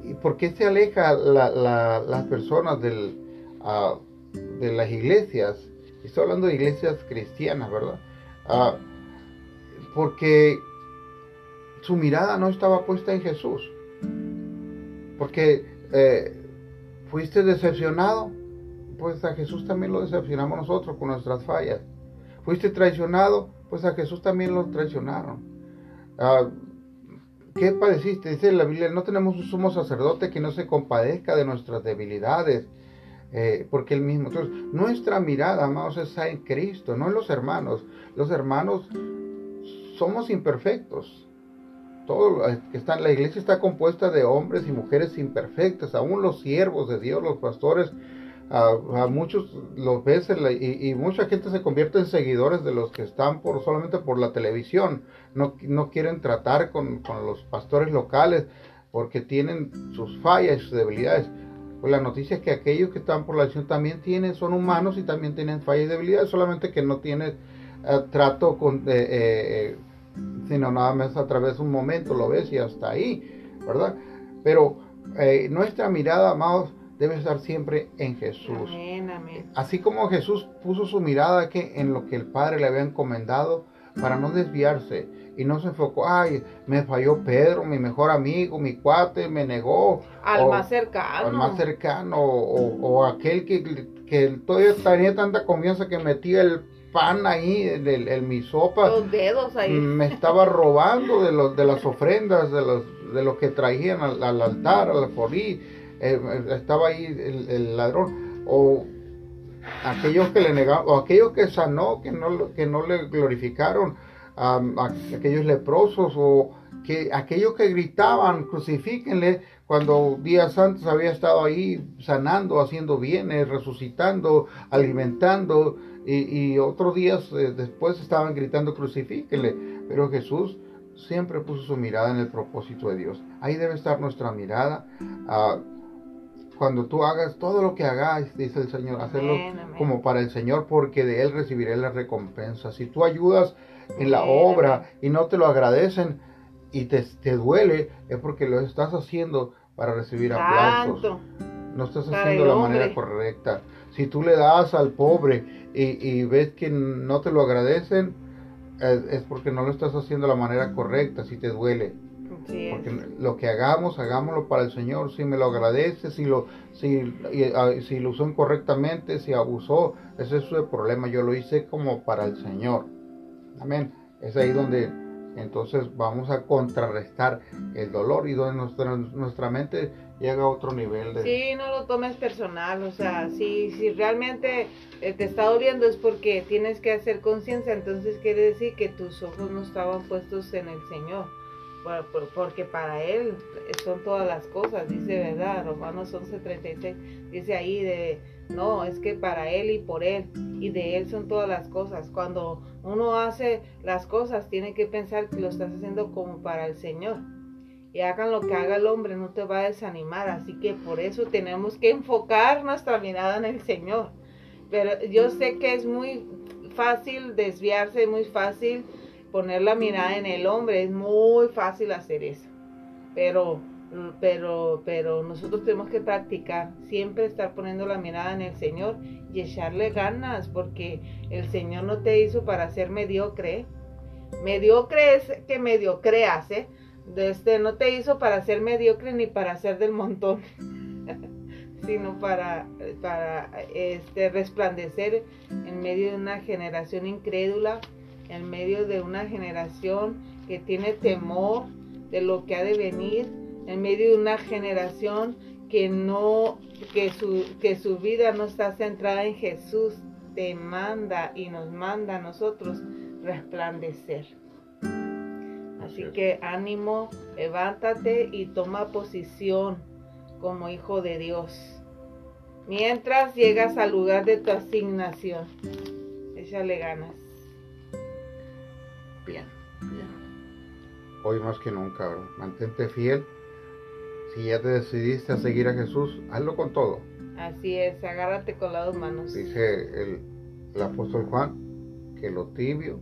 Y por qué se aleja las personas del, ah, de las iglesias estoy hablando de iglesias cristianas verdad ah, porque su mirada no estaba puesta en Jesús. Porque eh, fuiste decepcionado, pues a Jesús también lo decepcionamos nosotros con nuestras fallas. Fuiste traicionado, pues a Jesús también lo traicionaron. Ah, ¿Qué padeciste? Dice la Biblia, no tenemos un sumo sacerdote que no se compadezca de nuestras debilidades, eh, porque él mismo. Nuestra mirada, amados, está en Cristo, no en los hermanos. Los hermanos somos imperfectos. Todo que está, la iglesia está compuesta de hombres y mujeres imperfectas, aún los siervos de Dios, los pastores, a, muchos los ves y, mucha gente se convierte en seguidores de los que están por solamente por la televisión. No, no quieren tratar con, los pastores locales porque tienen sus fallas y sus debilidades. Pues la noticia es que aquellos que están por la acción también tienen, son humanos y también tienen fallas y debilidades, solamente que no tienen eh, trato con, eh, eh, sino nada más a través de un momento lo ves y hasta ahí, ¿verdad? Pero nuestra mirada, amados, debe estar siempre en Jesús. Así como Jesús puso su mirada que en lo que el Padre le había encomendado para no desviarse y no se enfocó, ay, me falló Pedro, mi mejor amigo, mi cuate, me negó. Al más cercano. Al más cercano, o, o aquel que, que todavía tenía tanta confianza que metía el pan ahí, el, el, mi sopa. Los dedos ahí. Me estaba robando de, los, de las ofrendas, de los, de lo que traían al, altar, al forí. Eh, estaba ahí el, ladrón. O aquellos que le negaron, o aquellos que sanó, que no, que no le glorificaron. A aquellos leprosos, o que aquellos que gritaban, crucifíquenle, cuando días antes había estado ahí sanando, haciendo bienes, resucitando, alimentando, y, otros días eh, después estaban gritando crucifíquenle, pero Jesús siempre puso su mirada en el propósito de Dios. Ahí debe estar nuestra mirada. Ah, cuando tú hagas todo lo que hagas, dice el Señor, hacerlo como para el Señor, porque de Él recibiré la recompensa. Si tú ayudas en la obra y no te lo agradecen y te, te duele, es porque lo estás haciendo para recibir aplausos. No estás haciendo la manera correcta. Si tú le das al pobre y, ves que no te lo agradecen, es, porque no lo estás haciendo de la manera correcta, si te duele. porque lo que hagamos, hagámoslo para el Señor. Si me lo agradece, si lo, si, si lo usó incorrectamente, si abusó, ese es su problema. Yo lo hice como para el Señor. Amén. Es ahí donde entonces vamos a contrarrestar el dolor y donde nuestra, nuestra mente llega a otro nivel de... Sí, no lo tomes personal, o sea, si, si realmente eh, te está doliendo es porque tienes que hacer conciencia, entonces quiere decir que tus ojos no estaban puestos en el Señor, porque para Él son todas las cosas, dice verdad, Romanos 11:36, dice ahí de, no, es que para Él y por Él, y de Él son todas las cosas, cuando uno hace las cosas tiene que pensar que lo estás haciendo como para el Señor y hagan lo que haga el hombre, no te va a desanimar. Así que por eso tenemos que enfocar nuestra mirada en el Señor. Pero yo sé que es muy fácil desviarse, muy fácil poner la mirada en el hombre, es muy fácil hacer eso. Pero, pero, pero nosotros tenemos que practicar, siempre estar poniendo la mirada en el Señor y echarle ganas, porque el Señor no te hizo para ser mediocre. Mediocre es que mediocre hace, este, no te hizo para ser mediocre ni para ser del montón, sino para, para este, resplandecer en medio de una generación incrédula, en medio de una generación que tiene temor de lo que ha de venir, en medio de una generación que no, que su, que su vida no está centrada en Jesús, te manda y nos manda a nosotros resplandecer. Así que ánimo, levántate y toma posición como hijo de Dios. Mientras llegas al lugar de tu asignación, échale ganas. Bien, bien. hoy más que nunca, mantente fiel. Si ya te decidiste a seguir a Jesús, hazlo con todo. Así es, agárrate con las dos manos. Dice el, el apóstol Juan que lo tibio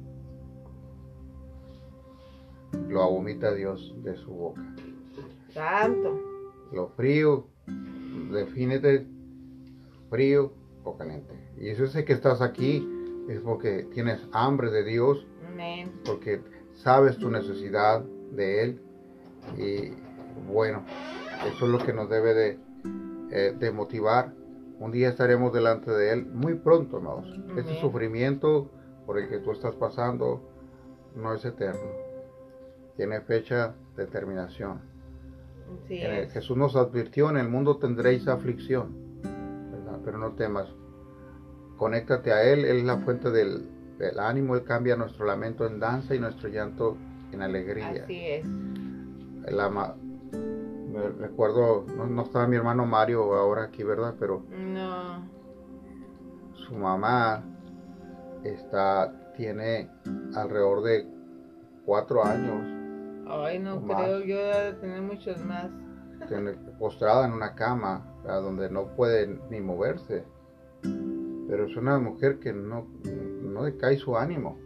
lo vomita Dios de su boca. Santo. Lo frío, defínete frío o caliente. Y eso es que estás aquí, es porque tienes hambre de Dios, Amén. porque sabes tu necesidad de Él. Y bueno, eso es lo que nos debe de, eh, de motivar. Un día estaremos delante de Él muy pronto, hermanos. Este Amén. sufrimiento por el que tú estás pasando no es eterno. Tiene fecha de terminación. Sí, En el- es. Jesús nos advirtió, en el mundo tendréis aflicción, ¿verdad? pero no temas. Conéctate a Él, Él es la fuente del, del ánimo, Él cambia nuestro lamento en danza y nuestro llanto en alegría. Así es. Me recuerdo, no, no estaba mi hermano Mario ahora aquí, ¿verdad? Pero No. su mamá está, tiene alrededor de cuatro años Ay, no O más. creo. Yo de tener muchos más. tiene- postrada en una cama ¿verdad? donde no puede ni moverse. Pero es una mujer que no, no decae su ánimo.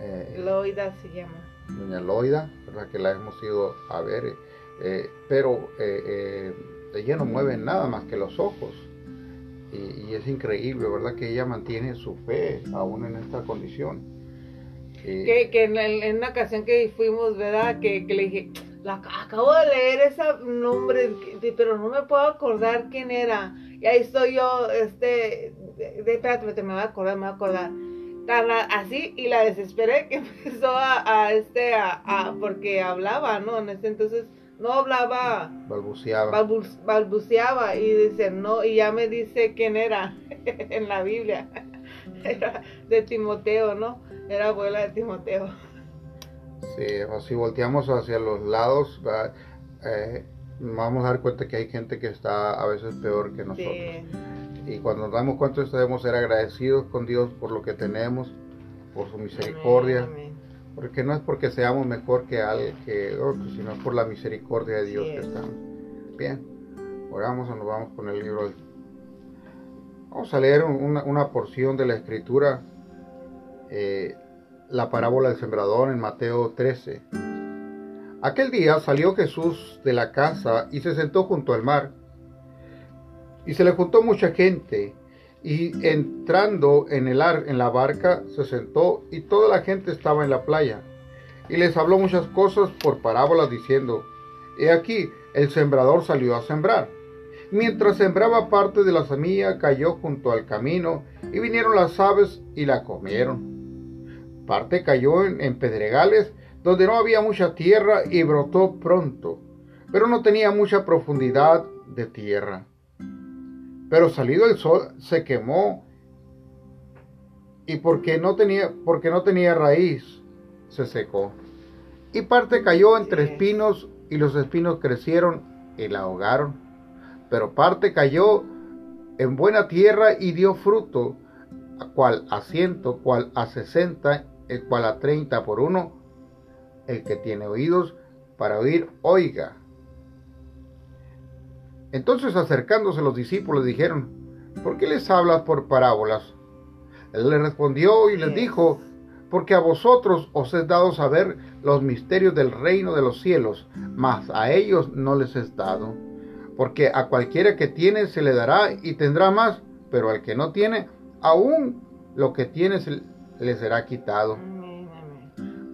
Eh, Loida se llama. doña Loida, ¿verdad? que la hemos ido a ver, eh, eh, pero eh, eh, ella no mueve nada más que los ojos. Y, y es increíble, ¿verdad? Que ella mantiene su fe aún en esta condición. Y- Que, que en, el- en una ocasión que fuimos, ¿verdad? Que, que le dije, la, acabo de leer ese nombre, pero no me puedo acordar quién era. Y ahí estoy yo, este, de, de- espérate, me voy a acordar, me voy a acordar. Tan así, y la desesperé que empezó a, a, este, a, a- porque hablaba, ¿no? En ese entonces no hablaba, balbuceaba. balbu- balbuceaba, y dice, no, y ya me dice quién era en la Biblia. Era de Timoteo, ¿no? Era abuela de Timoteo. Sí, o si volteamos hacia los lados, eh, vamos a dar cuenta que hay gente que está a veces peor que nosotros. Sí. Y cuando nos damos cuenta, debemos ser agradecidos con Dios por lo que tenemos, por su misericordia, Amén, amén. Porque no es porque seamos mejor que alguien que otro, sino por la misericordia de Dios que es. estamos. Bien, oramos o nos vamos con el libro. del- Vamos a leer una, una porción de la escritura, eh, la parábola del sembrador en Mateo 13. Aquel día salió Jesús de la casa y se sentó junto al mar. Y se le juntó mucha gente. Y entrando en, el ar- en la barca se sentó y toda la gente estaba en la playa. Y les habló muchas cosas por parábolas diciendo, He aquí, el sembrador salió a sembrar. Mientras sembraba parte de la semilla cayó junto al camino y vinieron las aves y la comieron. Parte cayó en, en pedregales donde no había mucha tierra y brotó pronto, pero no tenía mucha profundidad de tierra. Pero salido el sol se quemó y porque no tenía, porque no tenía raíz, se secó. Y parte cayó entre espinos y los espinos crecieron y la ahogaron. Pero parte cayó en buena tierra y dio fruto, cual a ciento, cual a sesenta, el cual a treinta por uno. El que tiene oídos para oír, oiga. Entonces acercándose los discípulos dijeron, ¿por qué les hablas por parábolas? Él les respondió y les dijo, porque a vosotros os es dado saber los misterios del reino de los cielos, mas a ellos no les es dado. Porque a cualquiera que tiene se le dará y tendrá más, pero al que no tiene, aún lo que tiene se le será quitado.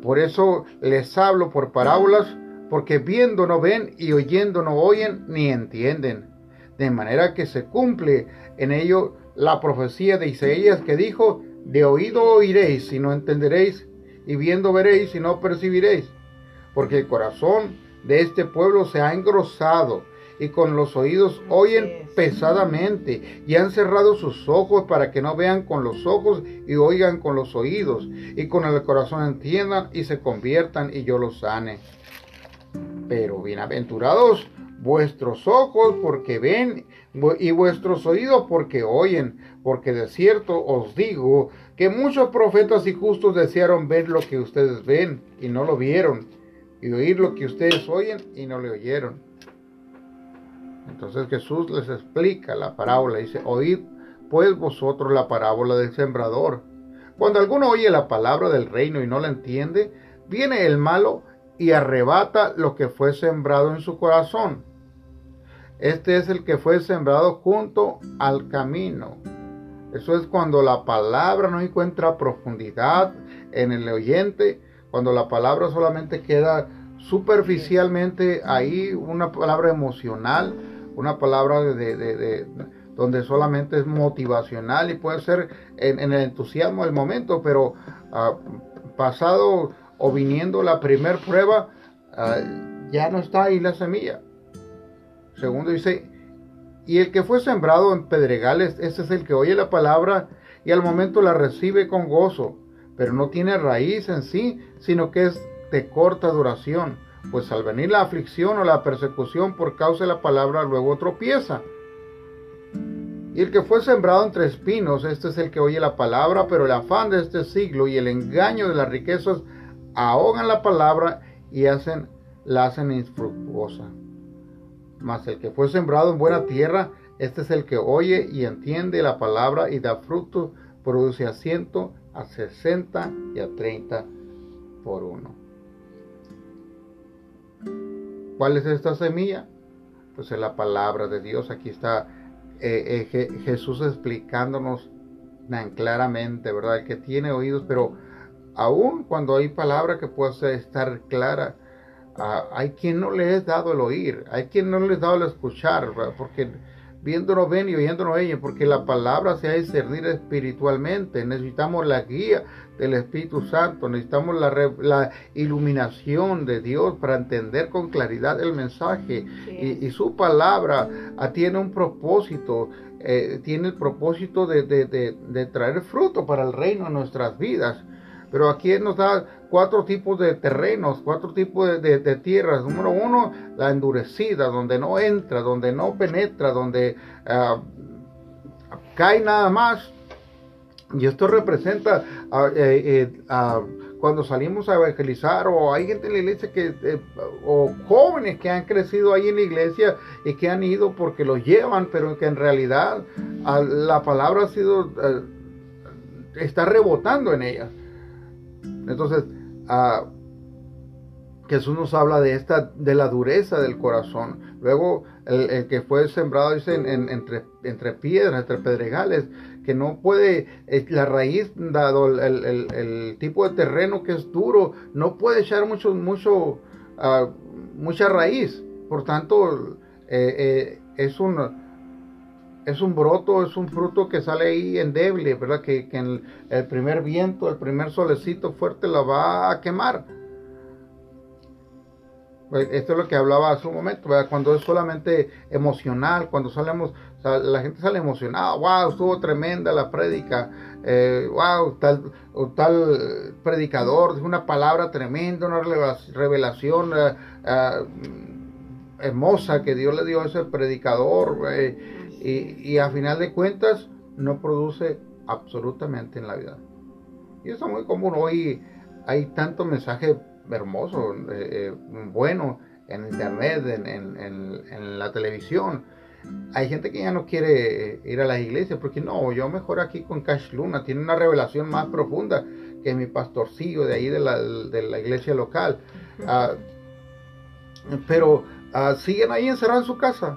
Por eso les hablo por parábolas, porque viendo no ven y oyendo no oyen ni entienden. De manera que se cumple en ello la profecía de Isaías que dijo, de oído oiréis y no entenderéis, y viendo veréis y no percibiréis. Porque el corazón de este pueblo se ha engrosado y con los oídos oyen es. pesadamente y han cerrado sus ojos para que no vean con los ojos y oigan con los oídos y con el corazón entiendan y se conviertan y yo los sane. Pero bienaventurados vuestros ojos porque ven y vuestros oídos porque oyen, porque de cierto os digo que muchos profetas y justos desearon ver lo que ustedes ven y no lo vieron, y oír lo que ustedes oyen y no le oyeron. Entonces Jesús les explica la parábola, dice, oíd pues vosotros la parábola del sembrador. Cuando alguno oye la palabra del reino y no la entiende, viene el malo y arrebata lo que fue sembrado en su corazón. Este es el que fue sembrado junto al camino. Eso es cuando la palabra no encuentra profundidad en el oyente, cuando la palabra solamente queda superficialmente ahí, una palabra emocional, una palabra de, donde solamente es motivacional y puede ser en, el entusiasmo del momento, pero ah, pasado o viniendo la primer prueba, ah, ya no está ahí la semilla. Segundo dice, y el que fue sembrado en pedregales, ese es el que oye la palabra y al momento la recibe con gozo, pero no tiene raíz en sí, sino que es de corta duración pues al venir la aflicción o la persecución por causa de la palabra, luego tropieza. Y el que fue sembrado entre espinos, este es el que oye la palabra, pero el afán de este siglo y el engaño de las riquezas ahogan la palabra y hacen, la hacen infructuosa. Mas el que fue sembrado en buena tierra, este es el que oye y entiende la palabra y da fruto, produce a ciento, a sesenta y a treinta por uno. ¿Cuál es esta semilla? Pues es la palabra de Dios. Aquí está eh, eh, Jesús explicándonos tan claramente, ¿verdad? El que tiene oídos, pero aún cuando hay palabra que puede estar clara, ah, hay quien no le es dado el oír, hay quien no le es dado el escuchar, ¿verdad? porque viéndonos ven y oyéndonos ella, porque la palabra se ha de discernir espiritualmente. Necesitamos la guía del Espíritu Santo, necesitamos la, iluminación de Dios para entender con claridad el mensaje. Y, su palabra tiene un propósito, eh, tiene el propósito de, de traer fruto para el reino en nuestras vidas. Pero aquí nos da cuatro tipos de terrenos, cuatro tipos de, tierras. Número uno, la endurecida, donde no entra, donde no penetra, donde ah, cae nada más. Y esto representa ah, eh, eh, ah, cuando salimos a evangelizar o hay gente en la iglesia que, eh, o jóvenes que han crecido ahí en la iglesia y que han ido porque los llevan, pero que en realidad la palabra ha sido, está rebotando en ellas. Entonces, Jesús nos habla de esta, de la dureza del corazón. Luego, el, que fue sembrado, dice, entre, piedras, entre pedregales, que no puede, la raíz, dado el, tipo de terreno que es duro, no puede echar mucho, mucho, ah, mucha raíz. Por tanto, eh, eh, es un es un broto, es un fruto que sale ahí endeble, ¿verdad? Que, que el, primer viento, el primer solecito fuerte la va a quemar. Pues, esto es lo que hablaba hace un momento, ¿verdad? Cuando es solamente emocional, cuando salemos, la gente sale emocionada, wow, estuvo tremenda la prédica, wow, eh, tal, tal predicador, dijo una palabra tremenda, una revelación eh, eh, hermosa que Dios le dio a ese predicador y, a final de cuentas no produce absolutamente en la vida. Y eso es muy común. Hoy hay tanto mensaje hermoso, eh, eh, bueno, en internet, en, la televisión. Hay gente que ya no quiere ir a las iglesias porque no, yo mejor aquí con Cash Luna, tiene una revelación más profunda que mi pastorcillo de ahí de la, iglesia local. Ah, pero ah, siguen ahí encerrados en su casa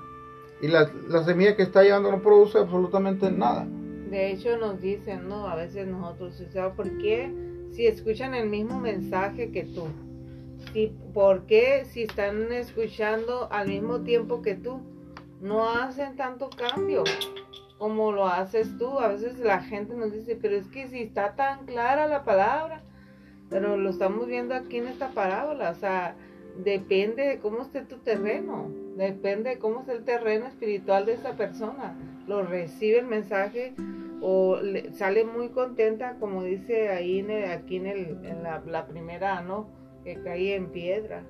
y la, semilla que está llevando no produce absolutamente nada. De hecho nos dicen, ¿no? A veces nosotros, ¿sabes por qué? Si escuchan el mismo mensaje que tú. ¿Y por qué si están escuchando al mismo tiempo que tú? No hacen tanto cambio como lo haces tú. A veces la gente nos dice, pero es que si está tan clara la palabra, pero lo estamos viendo aquí en esta parábola, o sea, depende de cómo esté tu terreno. Depende de cómo es el terreno espiritual de esa persona. Lo recibe el mensaje o sale muy contenta, como dice ahí en aquí en, el, la, primera, ¿no? Que caí en piedra.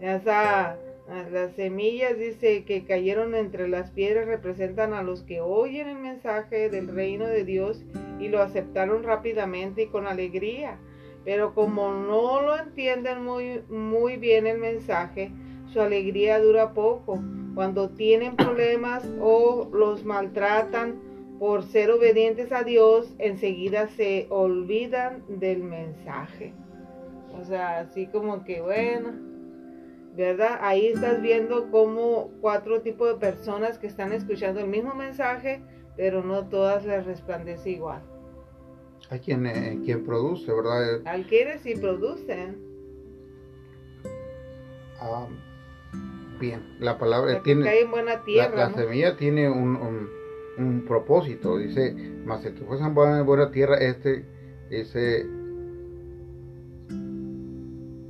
Las semillas, dice, que cayeron entre las piedras representan a los que oyen el mensaje del reino de Dios y lo aceptaron rápidamente y con alegría. Pero como no lo entienden muy, muy bien el mensaje, su alegría dura poco. Cuando tienen problemas o los maltratan por ser obedientes a Dios, enseguida se olvidan del mensaje. O sea, así como que bueno, ¿verdad? Ahí estás viendo como cuatro tipos de personas que están escuchando el mismo mensaje, pero no todas les resplandece igual. Hay quien, eh, quien produce, ¿verdad? Al quienes sí producen. Ah, bien, la palabra tiene... Cae en buena tierra, la, semilla tiene un, un, propósito, dice, más el que fue en buena tierra, este, ese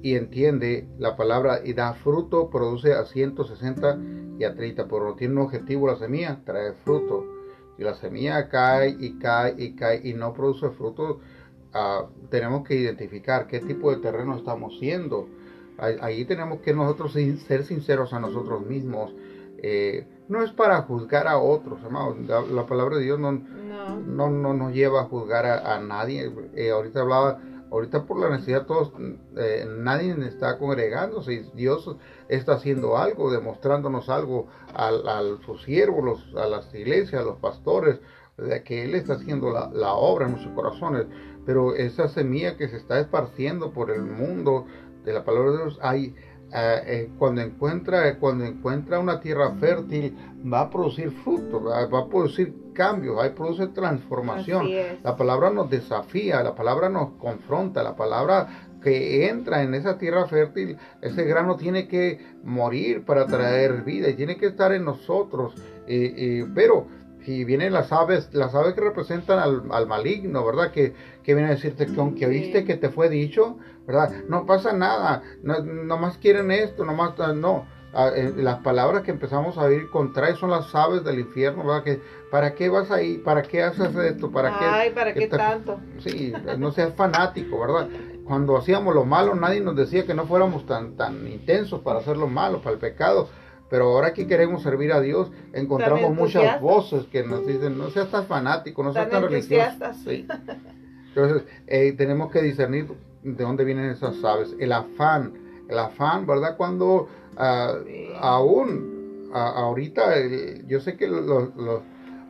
y entiende la palabra y da fruto, produce a 160 y a 30, pero no tiene un objetivo la semilla, trae fruto. Si la semilla cae y cae y cae y no produce fruto, ah, tenemos que identificar qué tipo de terreno estamos siendo. Ahí, tenemos que nosotros ser sinceros a nosotros mismos. Eh, no es para juzgar a otros, hermanos. La, palabra de Dios no, no. no, nos lleva a juzgar a, nadie. Eh, ahorita hablaba Ahorita por la necesidad todos, eh, nadie está congregándose. Dios está haciendo algo, demostrándonos algo al, al sus siervos, a las iglesias, a los pastores, de que Él está haciendo la, obra en nuestros corazones. Pero esa semilla que se está esparciendo por el mundo de la palabra de Dios, hay, eh, eh, cuando, encuentra, cuando encuentra una tierra fértil, va a producir fruto, va, a producir cambios, va a producir transformación. La palabra nos desafía, la palabra nos confronta, la palabra que entra en esa tierra fértil, ese grano tiene que morir para traer vida y tiene que estar en nosotros. pero si vienen las aves, las aves que representan al, maligno, ¿verdad? Que, que viene a decirte que aunque oíste que te fue dicho, ¿verdad? No pasa nada, no, más quieren esto, nomás, no. Ah, eh, las palabras que empezamos a oír contra son las aves del infierno, ¿verdad? Que, ¿Para qué vas ahí? ¿Para qué haces esto? ¿Para qué? Ay, ¿para qué tanto? Sí, no seas fanático, ¿verdad? Cuando hacíamos lo malo, nadie nos decía que no fuéramos tan, tan intensos para hacer lo malo, para el pecado. Pero ahora que queremos servir a Dios, encontramos muchas voces que nos dicen, no seas tan fanático, no seas tan religioso. Sí. Entonces, eh, tenemos que discernir de dónde vienen esas aves. El afán, el afán, ¿verdad? Cuando ah, aún, ahorita, yo sé que los,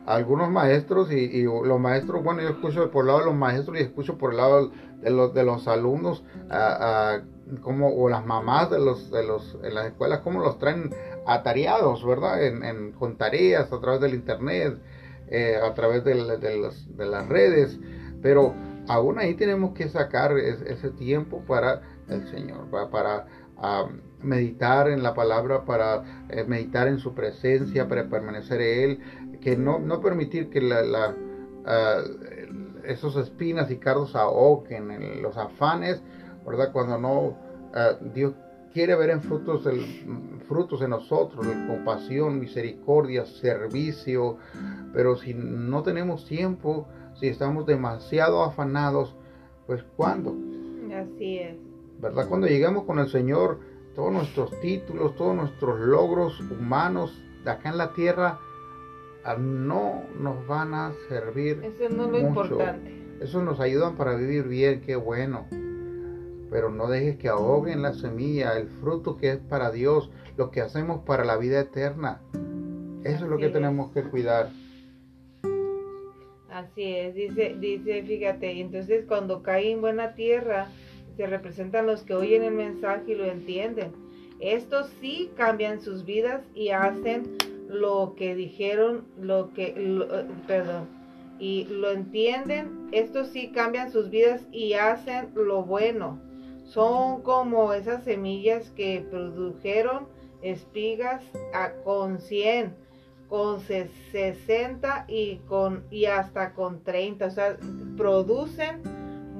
algunos maestros y, los maestros, bueno, yo escucho por el lado de los maestros y escucho por el lado de los, de los alumnos, uh, como, o las mamás de los, de los, en las escuelas, cómo los traen atareados, ¿verdad? En, con tareas a través del internet, eh, a través de, de las redes, pero aún ahí tenemos que sacar ese tiempo para el Señor, para, meditar en la palabra, para eh, meditar en su presencia, para permanecer en Él, que no, permitir que la, ah, esos espinas y cardos ahoguen en los afanes, ¿verdad? Cuando no, ah, Dios quiere ver en frutos, el, frutos en nosotros, compasión, misericordia, servicio, pero si no tenemos tiempo, si estamos demasiado afanados, pues ¿cuándo? Así es. ¿Verdad? Cuando llegamos con el Señor, todos nuestros títulos, todos nuestros logros humanos de acá en la tierra, ah, no nos van a servir. Eso no es lo importante. Eso nos ayudan para vivir bien, qué bueno. Pero no dejes que ahoguen la semilla, el fruto que es para Dios, lo que hacemos para la vida eterna. Eso es lo que tenemos que cuidar. Así es, dice, dice, fíjate, entonces cuando cae en buena tierra, se representan los que oyen el mensaje y lo entienden. Estos sí cambian sus vidas y hacen lo que dijeron, lo que, eh, perdón, y lo entienden. Estos sí cambian sus vidas y hacen lo bueno. Son como esas semillas que produjeron espigas a, con 100 con 60 y con y hasta con 30, o sea, producen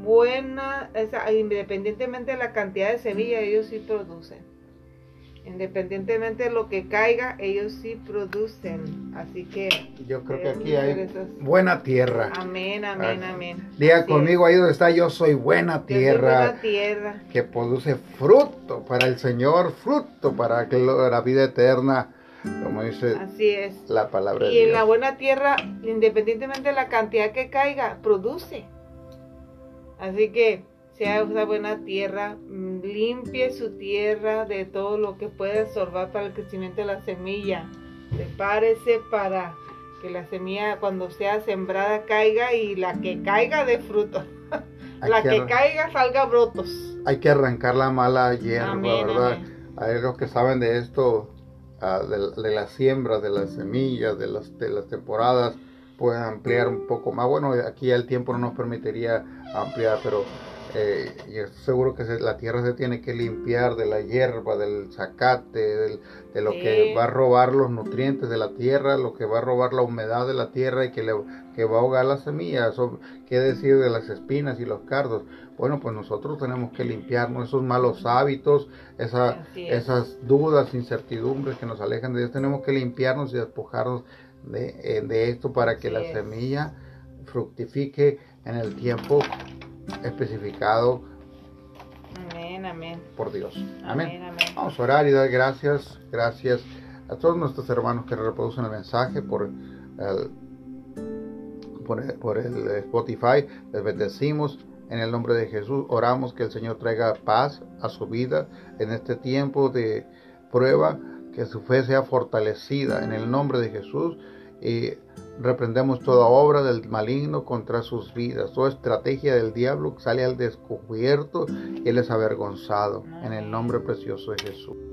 buena, independientemente de la cantidad de semilla, ellos sí producen. Independientemente de lo que caiga, ellos sí producen. Así que yo creo que aquí hay buena tierra. Amén, amén, amén. Diga conmigo ahí donde está, yo soy buena tierra. buena tierra. Que produce fruto para el Señor, fruto para la vida eterna como dice Así es. la palabra y en la buena tierra, independientemente de la cantidad que caiga, produce. Así que sea una buena tierra, mm, limpie su tierra de todo lo que puede absorber para el crecimiento de la semilla. Prepárese para que la semilla cuando sea sembrada caiga y la que caiga de fruto. la que, caiga salga brotos. Hay que arrancar la mala hierba, ¿verdad? Hay los que saben de esto, ah, de, la siembra, de las semillas, de las, de las temporadas, pueden ampliar un poco más. Bueno, aquí el tiempo no nos permitiría ampliar, pero eh, y estoy seguro que la tierra se tiene que limpiar de la hierba, del zacate, de lo que va a robar los nutrientes de la tierra, lo que va a robar la humedad de la tierra y que, le, que va a ahogar las semillas. ¿Qué decir de las espinas y los cardos? Bueno, pues nosotros tenemos que limpiarnos esos malos hábitos, esas dudas, incertidumbres que nos alejan de Dios. Tenemos que limpiarnos y despojarnos de, eh, esto para que la semilla fructifique en el tiempo especificado amén, amén. por Dios. Amén. Vamos a orar y dar gracias, gracias a todos nuestros hermanos que reproducen el mensaje por el, por el, Spotify. Les bendecimos. En el nombre de Jesús oramos que el Señor traiga paz a su vida en este tiempo de prueba, que su fe sea fortalecida en el nombre de Jesús y reprendemos toda obra del maligno contra sus vidas, toda estrategia del diablo sale al descubierto y él es avergonzado en el nombre precioso de Jesús.